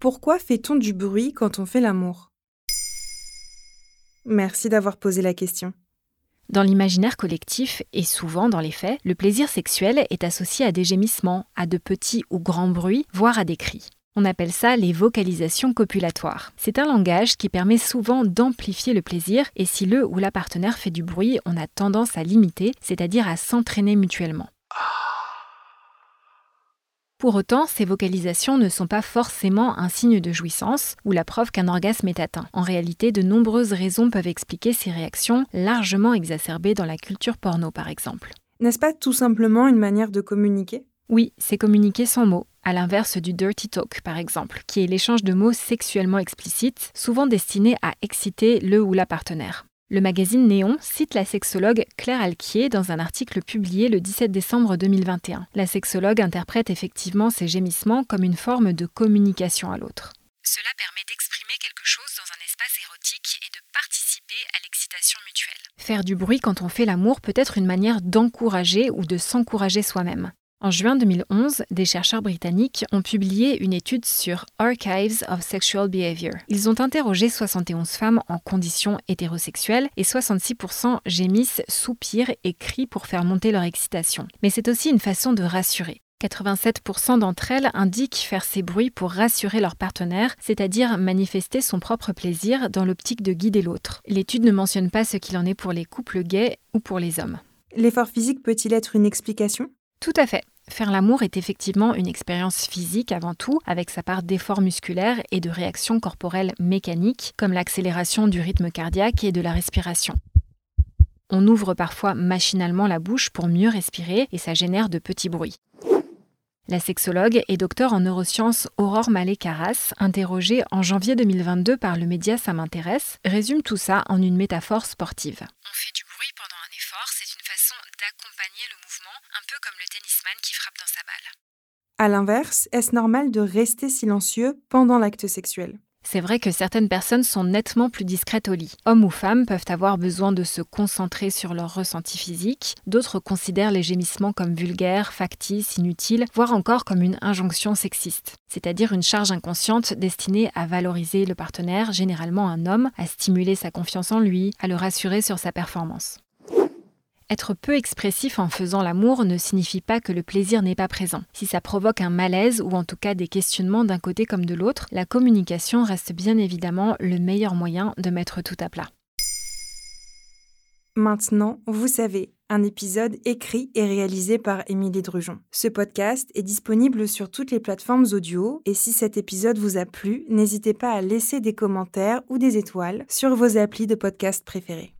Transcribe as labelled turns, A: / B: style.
A: Pourquoi fait-on du bruit quand on fait l'amour? Merci d'avoir posé la question.
B: Dans l'imaginaire collectif, et souvent dans les faits, le plaisir sexuel est associé à des gémissements, à de petits ou grands bruits, voire à des cris. On appelle ça les vocalisations copulatoires. C'est un langage qui permet souvent d'amplifier le plaisir et si le ou la partenaire fait du bruit, on a tendance à l'imiter, c'est-à-dire à s'entraîner mutuellement. Pour autant, ces vocalisations ne sont pas forcément un signe de jouissance ou la preuve qu'un orgasme est atteint. En réalité, de nombreuses raisons peuvent expliquer ces réactions largement exacerbées dans la culture porno par exemple.
A: N'est-ce pas tout simplement une manière de communiquer?
B: Oui, c'est communiquer sans mots, à l'inverse du dirty talk par exemple, qui est l'échange de mots sexuellement explicites, souvent destinés à exciter le ou la partenaire. Le magazine Néon cite la sexologue Claire Alquier dans un article publié le 17 décembre 2021. La sexologue interprète effectivement ces gémissements comme une forme de communication à l'autre. Cela permet d'exprimer quelque chose dans un espace érotique et de participer à l'excitation mutuelle. Faire du bruit quand on fait l'amour peut être une manière d'encourager ou de s'encourager soi-même. En juin 2011, des chercheurs britanniques ont publié une étude sur Archives of Sexual Behavior. Ils ont interrogé 71 femmes en conditions hétérosexuelles et 66% gémissent, soupirent et crient pour faire monter leur excitation. Mais c'est aussi une façon de rassurer. 87% d'entre elles indiquent faire ces bruits pour rassurer leur partenaire, c'est-à-dire manifester son propre plaisir dans l'optique de guider l'autre. L'étude ne mentionne pas ce qu'il en est pour les couples gays ou pour les hommes.
A: L'effort physique peut-il être une explication?
B: Tout à fait. Faire l'amour est effectivement une expérience physique avant tout, avec sa part d'effort musculaire et de réactions corporelles mécaniques, comme l'accélération du rythme cardiaque et de la respiration. On ouvre parfois machinalement la bouche pour mieux respirer et ça génère de petits bruits. La sexologue et docteur en neurosciences Aurore Malé-Carras, interrogée en janvier 2022 par le média Ça m'intéresse, résume tout ça en une métaphore sportive. C'est une façon d'accompagner le mouvement, un peu comme le tennisman qui frappe dans sa balle.
A: À l'inverse, est-ce normal de rester silencieux pendant l'acte sexuel?
B: C'est vrai que certaines personnes sont nettement plus discrètes au lit. Hommes ou femmes peuvent avoir besoin de se concentrer sur leurs ressentis physiques, d'autres considèrent les gémissements comme vulgaires, factices, inutiles, voire encore comme une injonction sexiste, c'est-à-dire une charge inconsciente destinée à valoriser le partenaire, généralement un homme, à stimuler sa confiance en lui, à le rassurer sur sa performance. Être peu expressif en faisant l'amour ne signifie pas que le plaisir n'est pas présent. Si ça provoque un malaise ou en tout cas des questionnements d'un côté comme de l'autre, la communication reste bien évidemment le meilleur moyen de mettre tout à plat.
A: Maintenant, vous savez, un épisode écrit et réalisé par Émilie Drujon. Ce podcast est disponible sur toutes les plateformes audio et si cet épisode vous a plu, n'hésitez pas à laisser des commentaires ou des étoiles sur vos applis de podcast préférés.